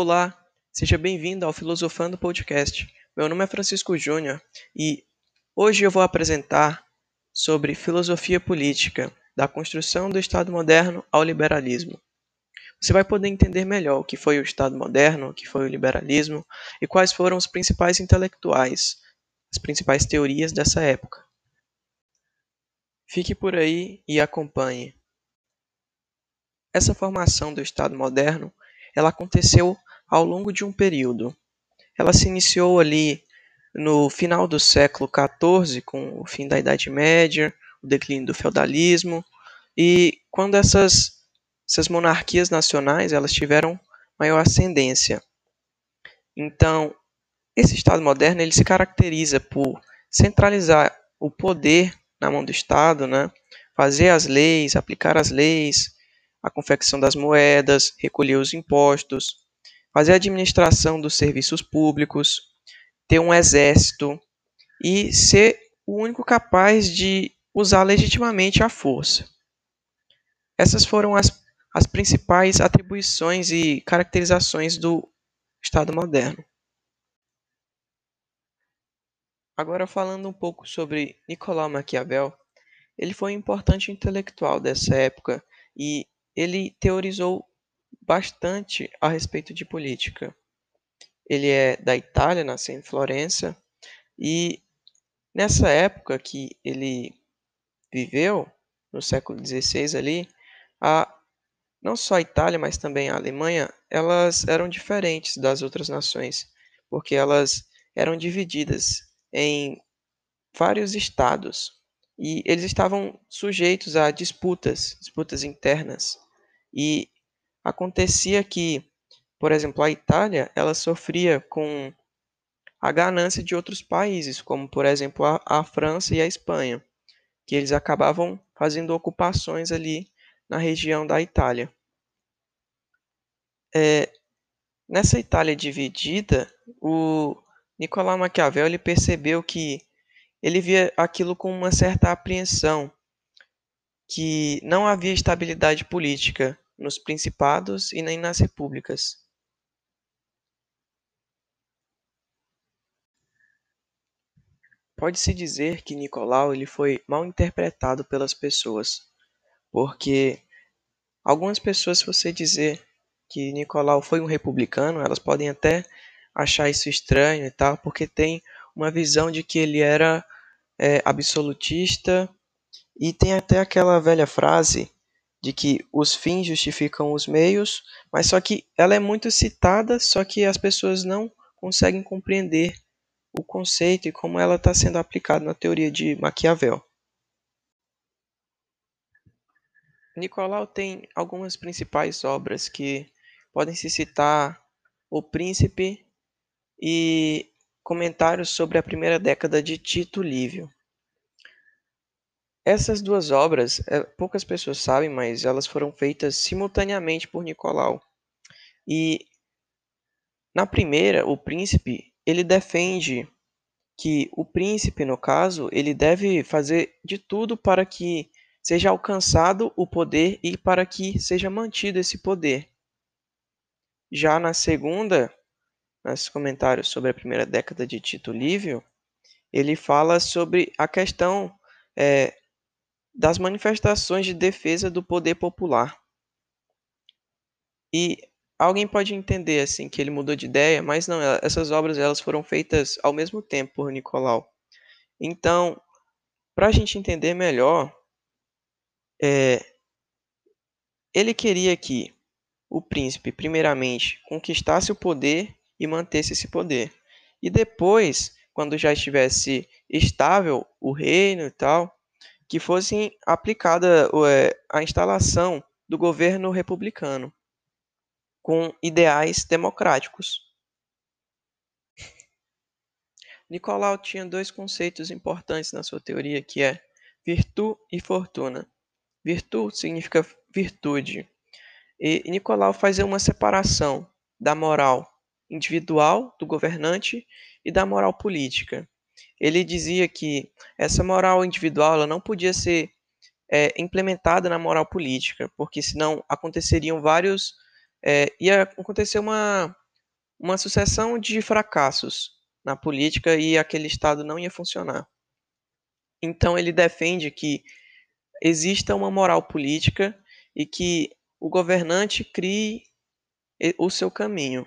Olá, seja bem-vindo ao Filosofando Podcast. Meu nome é Francisco Júnior e hoje eu vou apresentar sobre filosofia política, da construção do Estado moderno ao liberalismo. Você vai poder entender melhor o que foi o Estado moderno, o que foi o liberalismo e quais foram os principais intelectuais, as principais teorias dessa época. Fique por aí e acompanhe. Essa formação do Estado moderno, ela aconteceu ao longo de um período. Ela se iniciou ali no final do século XIV, com o fim da Idade Média, o declínio do feudalismo, e quando essas, essas monarquias nacionais elas tiveram maior ascendência. Então, esse Estado moderno ele se caracteriza por centralizar o poder na mão do Estado, né? fazer as leis, aplicar as leis, a confecção das moedas, recolher os impostos, fazer a administração dos serviços públicos, ter um exército e ser o único capaz de usar legitimamente a força. Essas foram as, as principais atribuições e caracterizações do Estado moderno. Agora falando um pouco sobre Nicolau Maquiavel, ele foi um importante intelectual dessa época e ele teorizou bastante a respeito de política. Ele é da Itália, nasceu em Florença, e nessa época que ele viveu, no século XVI ali, a, não só a Itália, mas também a Alemanha, elas eram diferentes das outras nações, porque elas eram divididas em vários estados e eles estavam sujeitos a disputas, disputas internas. E acontecia que, por exemplo, a Itália, ela sofria com a ganância de outros países, como por exemplo a, a França e a Espanha, que eles acabavam fazendo ocupações ali na região da Itália. É, nessa Itália dividida, o Nicolau Maquiavel ele percebeu que ele via aquilo com uma certa apreensão, que não havia estabilidade política nos principados e nem nas repúblicas. Pode-se dizer que Nicolau ele foi mal interpretado pelas pessoas, porque algumas pessoas, se você dizer que Nicolau foi um republicano, elas podem até achar isso estranho e tal, porque tem uma visão de que ele era é, absolutista e tem até aquela velha frase de que os fins justificam os meios, mas só que ela é muito citada, só que as pessoas não conseguem compreender o conceito e como ela está sendo aplicada na teoria de Maquiavel. Nicolau tem algumas principais obras que podem se citar O Príncipe e comentários sobre a primeira década de Tito Livio. Essas duas obras, é, poucas pessoas sabem, mas elas foram feitas simultaneamente por Nicolau. E na primeira, o príncipe, ele defende que o príncipe, no caso, ele deve fazer de tudo para que seja alcançado o poder e para que seja mantido esse poder. Já na segunda, nos comentários sobre a primeira década de Tito Livio, ele fala sobre a questão é, das manifestações de defesa do poder popular. E alguém pode entender assim que ele mudou de ideia, mas não, essas obras elas foram feitas ao mesmo tempo por Nicolau. Então, para a gente entender melhor, é, ele queria que o príncipe, primeiramente, conquistasse o poder e mantesse esse poder. E depois, quando já estivesse estável o reino e tal, que fosse aplicada é, a instalação do governo republicano com ideais democráticos. Nicolau tinha dois conceitos importantes na sua teoria, que é virtude e fortuna. Virtude significa virtude. E Nicolau faz uma separação da moral individual do governante e da moral política ele dizia que essa moral individual ela não podia ser é, implementada na moral política, porque senão aconteceriam vários. É, ia acontecer uma, uma sucessão de fracassos na política e aquele Estado não ia funcionar. Então ele defende que exista uma moral política e que o governante crie o seu caminho.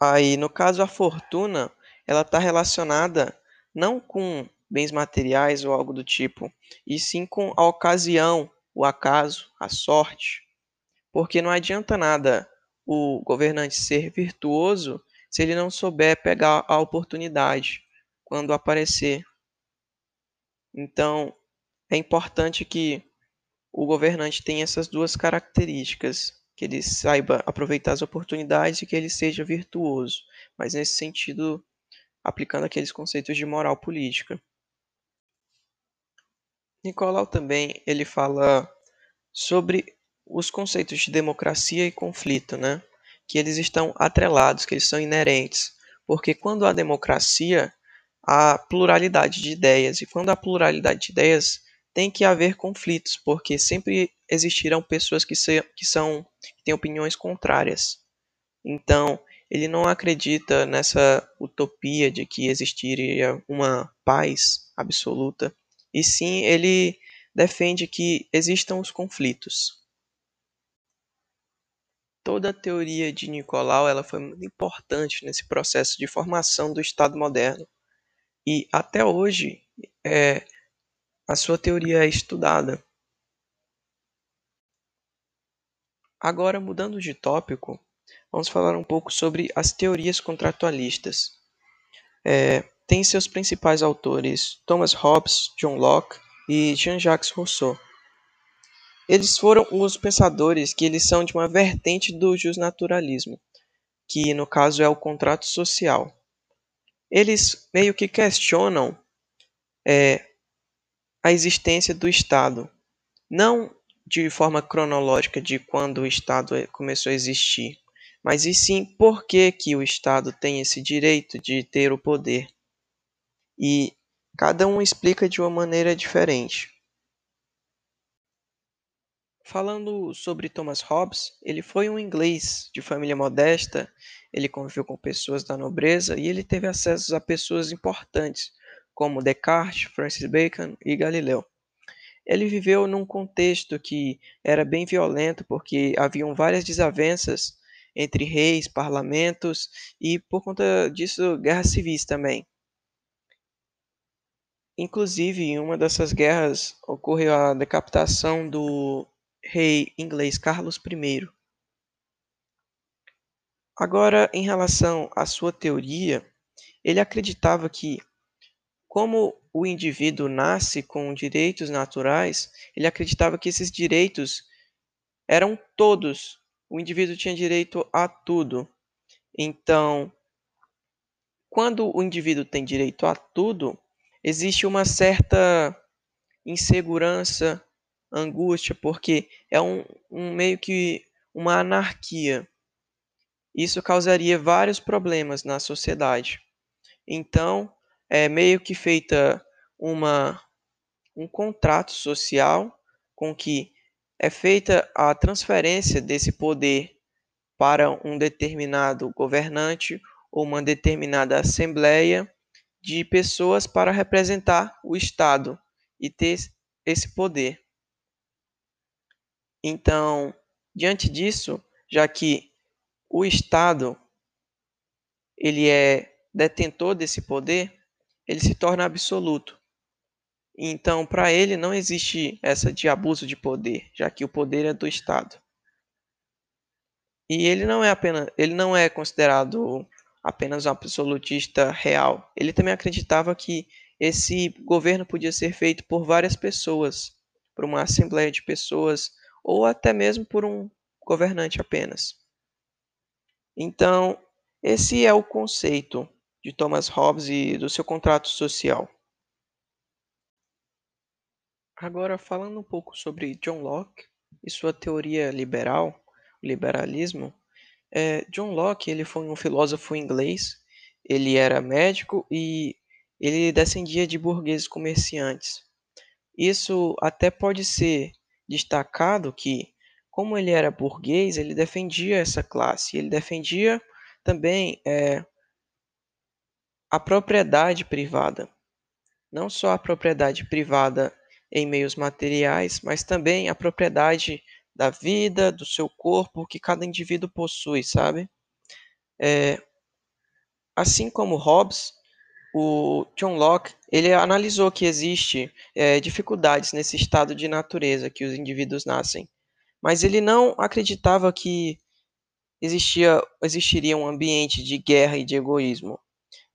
Aí, no caso, a fortuna, ela está relacionada não com bens materiais ou algo do tipo, e sim com a ocasião, o acaso, a sorte. Porque não adianta nada o governante ser virtuoso se ele não souber pegar a oportunidade quando aparecer. Então, é importante que o governante tenha essas duas características, que ele saiba aproveitar as oportunidades e que ele seja virtuoso, mas nesse sentido, aplicando aqueles conceitos de moral política. Nicolau também ele fala sobre os conceitos de democracia e conflito, né? Que eles estão atrelados, que eles são inerentes. Porque quando há democracia, há pluralidade de ideias. E quando há pluralidade de ideias, tem que haver conflitos, porque sempre existirão pessoas que, se, que são que têm opiniões contrárias. Então, ele não acredita nessa utopia de que existiria uma paz absoluta, e sim ele defende que existam os conflitos. Toda a teoria de Nicolau ela foi muito importante nesse processo de formação do Estado moderno. E até hoje é, a sua teoria é estudada. Agora, mudando de tópico, vamos falar um pouco sobre as teorias contratualistas. É, tem seus principais autores Thomas Hobbes, John Locke e Jean-Jacques Rousseau. Eles foram os pensadores que eles são de uma vertente do justnaturalismo, que no caso é o contrato social. Eles meio que questionam é, a existência do Estado, não de forma cronológica de quando o Estado começou a existir, mas e sim por que, que o Estado tem esse direito de ter o poder. E cada um explica de uma maneira diferente. Falando sobre Thomas Hobbes, ele foi um inglês de família modesta, ele conviveu com pessoas da nobreza e ele teve acesso a pessoas importantes, como Descartes, Francis Bacon e Galileu. Ele viveu num contexto que era bem violento, porque haviam várias desavenças entre reis, parlamentos e, por conta disso, guerras civis também. Inclusive, em uma dessas guerras ocorreu a decapitação do rei inglês Carlos I. Agora, em relação à sua teoria, ele acreditava que, como o indivíduo nasce com direitos naturais, ele acreditava que esses direitos eram todos. O indivíduo tinha direito a tudo. Então, quando o indivíduo tem direito a tudo, existe uma certa insegurança angústia, porque é um, um meio que uma anarquia. Isso causaria vários problemas na sociedade. Então, é meio que feita uma um contrato social com que é feita a transferência desse poder para um determinado governante ou uma determinada assembleia de pessoas para representar o Estado e ter esse poder. Então, diante disso, já que o Estado ele é detentor desse poder, ele se torna absoluto. Então, para ele não existe essa de abuso de poder, já que o poder é do Estado. E ele não é apenas, ele não é considerado apenas um absolutista real. Ele também acreditava que esse governo podia ser feito por várias pessoas, por uma assembleia de pessoas ou até mesmo por um governante apenas. Então, esse é o conceito de Thomas Hobbes e do seu contrato social. Agora, falando um pouco sobre John Locke e sua teoria liberal, o liberalismo, é, John Locke ele foi um filósofo inglês, ele era médico e ele descendia de burgueses comerciantes. Isso até pode ser destacado que, como ele era burguês, ele defendia essa classe, ele defendia também é, a propriedade privada. Não só a propriedade privada em meios materiais, mas também a propriedade da vida, do seu corpo, que cada indivíduo possui, sabe? É, assim como Hobbes, o John Locke ele analisou que existe é, dificuldades nesse estado de natureza que os indivíduos nascem mas ele não acreditava que existia, existiria um ambiente de guerra e de egoísmo,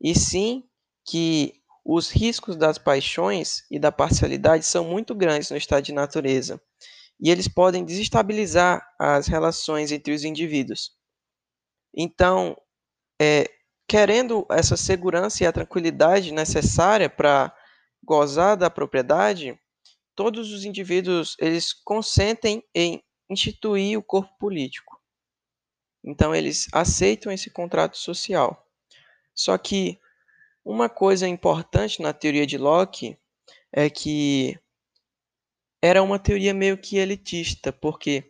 e sim que os riscos das paixões e da parcialidade são muito grandes no estado de natureza, e eles podem desestabilizar as relações entre os indivíduos. Então, é, querendo essa segurança e a tranquilidade necessária para gozar da propriedade, todos os indivíduos eles consentem em instituir o corpo político. Então eles aceitam esse contrato social. Só que uma coisa importante na teoria de Locke é que era uma teoria meio que elitista, porque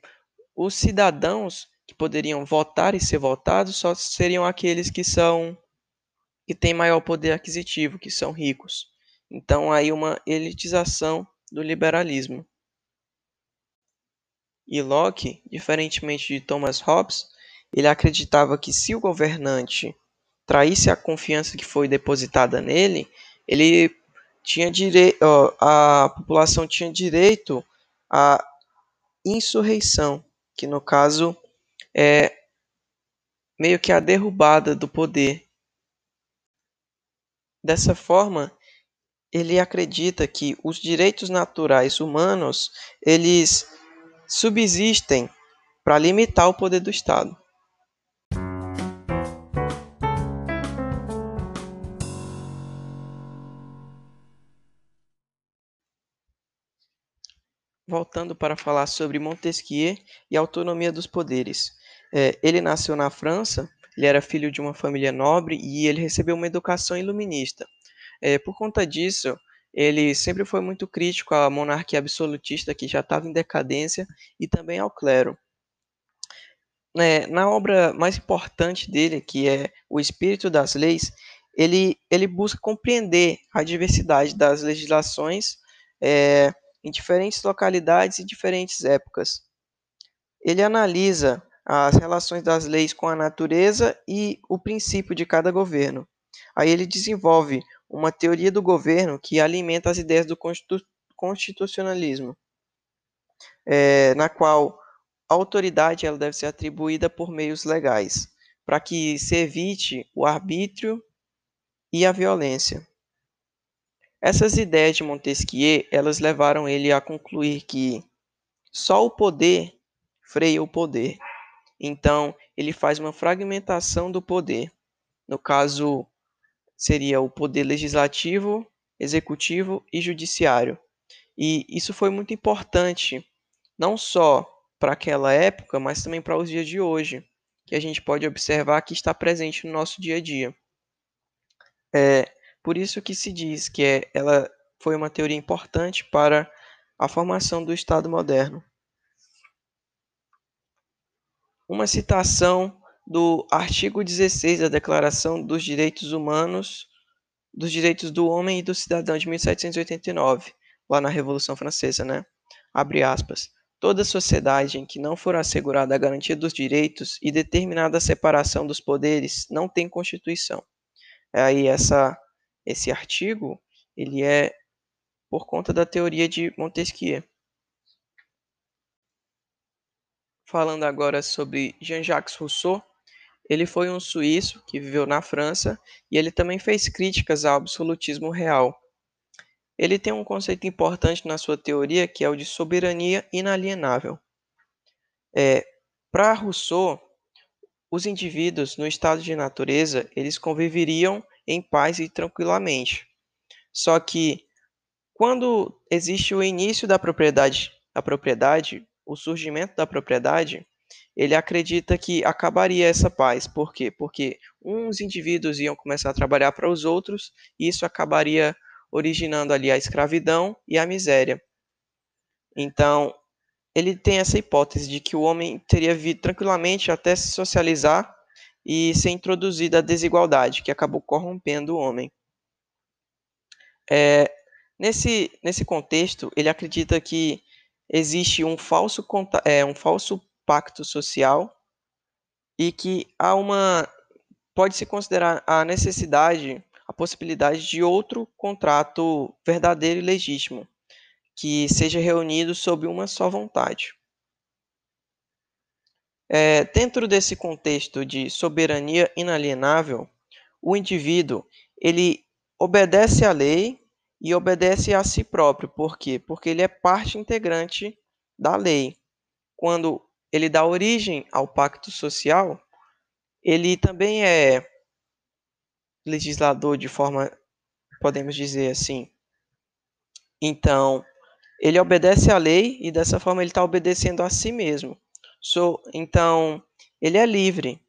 os cidadãos que poderiam votar e ser votados só seriam aqueles que são que têm maior poder aquisitivo, que são ricos. Então aí uma elitização do liberalismo. E Locke, diferentemente de Thomas Hobbes, ele acreditava que se o governante traísse a confiança que foi depositada nele, ele tinha direito, a população tinha direito à insurreição, que no caso é meio que a derrubada do poder. Dessa forma, ele acredita que os direitos naturais humanos, eles subsistem para limitar o poder do Estado. Voltando para falar sobre Montesquieu e a autonomia dos poderes. É, ele nasceu na França, ele era filho de uma família nobre e ele recebeu uma educação iluminista. É, por conta disso, ele sempre foi muito crítico à monarquia absolutista que já estava em decadência e também ao clero. É, na obra mais importante dele, que é O Espírito das Leis, ele, ele busca compreender a diversidade das legislações é, em diferentes localidades e diferentes épocas. Ele analisa as relações das leis com a natureza e o princípio de cada governo. Aí ele desenvolve uma teoria do governo que alimenta as ideias do constitucionalismo, é, na qual a autoridade ela deve ser atribuída por meios legais, para que se evite o arbítrio e a violência. Essas ideias de Montesquieu, elas levaram ele a concluir que só o poder freia o poder. Então, ele faz uma fragmentação do poder. No caso, seria o poder legislativo, executivo e judiciário. E isso foi muito importante, não só para aquela época, mas também para os dias de hoje, que a gente pode observar que está presente no nosso dia a dia. É por isso que se diz que é, ela foi uma teoria importante para a formação do Estado moderno. Uma citação do artigo 16 da Declaração dos Direitos Humanos, dos Direitos do Homem e do Cidadão de 1789, lá na Revolução Francesa, né? Abre aspas. Toda sociedade em que não for assegurada a garantia dos direitos e determinada a separação dos poderes não tem constituição. Aí essa esse artigo, ele é por conta da teoria de Montesquieu. Falando agora sobre Jean-Jacques Rousseau, ele foi um suíço que viveu na França e ele também fez críticas ao absolutismo real. Ele tem um conceito importante na sua teoria que é o de soberania inalienável. É, Para Rousseau, os indivíduos no estado de natureza eles conviveriam em paz e tranquilamente. Só que quando existe o início da propriedade, a propriedade, o surgimento da propriedade, ele acredita que acabaria essa paz. Por quê? Porque uns indivíduos iam começar a trabalhar para os outros e isso acabaria originando ali a escravidão e a miséria. Então, ele tem essa hipótese de que o homem teria vindo tranquilamente até se socializar e ser introduzida a desigualdade, que acabou corrompendo o homem. É, nesse, nesse contexto, ele acredita que existe um falso, é, um falso pacto social e que há uma pode-se considerar a necessidade, a possibilidade de outro contrato verdadeiro e legítimo, que seja reunido sob uma só vontade. É, dentro desse contexto de soberania inalienável, o indivíduo ele obedece à lei e obedece a si próprio. Por quê? Porque ele é parte integrante da lei. Quando ele dá origem ao pacto social, ele também é legislador de forma, podemos dizer assim. Então, ele obedece à lei e dessa forma ele está obedecendo a si mesmo. So, então, ele é livre.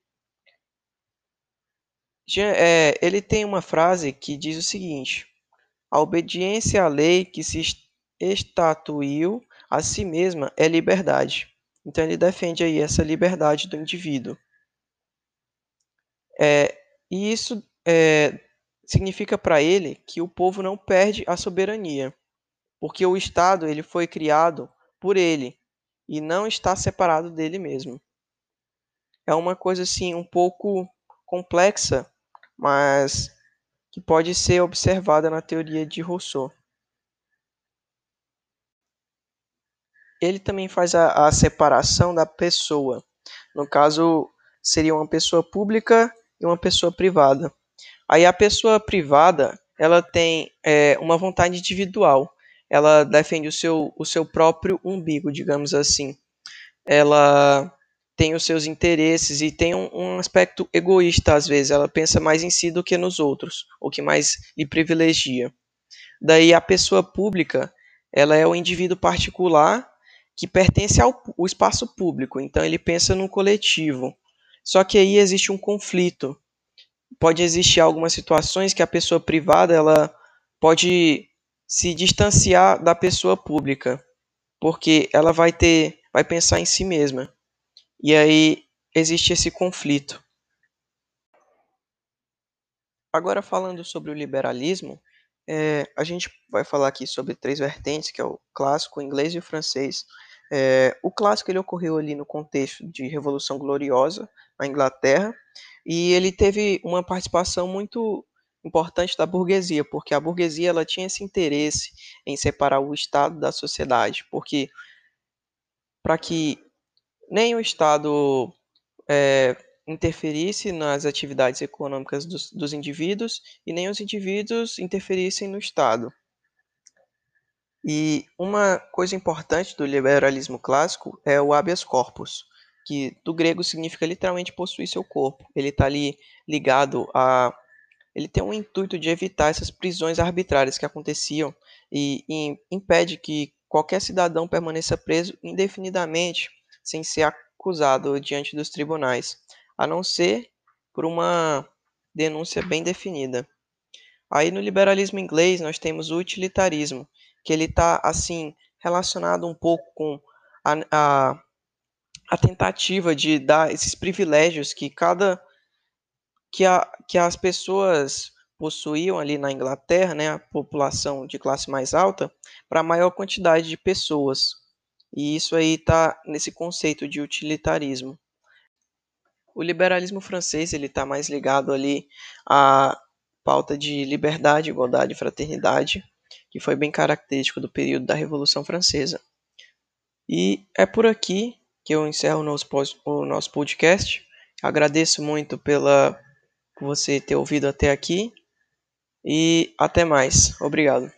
É, ele tem uma frase que diz o seguinte: A obediência à lei que se estatuiu a si mesma é liberdade. Então ele defende aí essa liberdade do indivíduo. É, e isso é, significa para ele que o povo não perde a soberania, porque o Estado ele foi criado por ele e não está separado dele mesmo. É uma coisa assim um pouco complexa, mas que pode ser observada na teoria de Rousseau. Ele também faz a, a separação da pessoa. No caso, seria uma pessoa pública e uma pessoa privada. Aí a pessoa privada, ela tem é, uma vontade individual ela defende o seu, o seu próprio umbigo, digamos assim. Ela tem os seus interesses e tem um, um, aspecto egoísta às vezes. Ela pensa mais em si do que nos outros, o que mais lhe privilegia. Daí a pessoa pública, ela é o indivíduo particular que pertence ao, espaço público. Então ele pensa no coletivo. Só que aí existe um conflito. Pode existir algumas situações que a pessoa privada ela pode se distanciar da pessoa pública, porque ela vai ter, vai pensar em si mesma. E aí existe esse conflito. Agora falando sobre o liberalismo, é, a gente vai falar aqui sobre três vertentes, que é o clássico, o inglês e o francês. É, o clássico ele ocorreu ali no contexto de Revolução Gloriosa na Inglaterra e ele teve uma participação muito importante da burguesia, porque a burguesia ela tinha esse interesse em separar o Estado da sociedade, porque para que nem o Estado é, interferisse nas atividades econômicas dos, dos indivíduos e nem os indivíduos interferissem no Estado. E uma coisa importante do liberalismo clássico é o habeas corpus, que do grego significa literalmente possuir seu corpo. Ele está ali ligado a ele tem um intuito de evitar essas prisões arbitrárias que aconteciam e, e impede que qualquer cidadão permaneça preso indefinidamente sem ser acusado diante dos tribunais, a não ser por uma denúncia bem definida. Aí no liberalismo inglês nós temos o utilitarismo, que ele está assim relacionado um pouco com a, a, a, tentativa de dar esses privilégios que cada que, a, que as pessoas possuíam ali na Inglaterra, né, a população de classe mais alta, para a maior quantidade de pessoas. E isso aí está nesse conceito de utilitarismo. O liberalismo francês ele está mais ligado ali à pauta de liberdade, igualdade e fraternidade, que foi bem característico do período da Revolução Francesa. E é por aqui que eu encerro o nosso, o nosso podcast. Agradeço muito pela por você ter ouvido até aqui e até mais. Obrigado.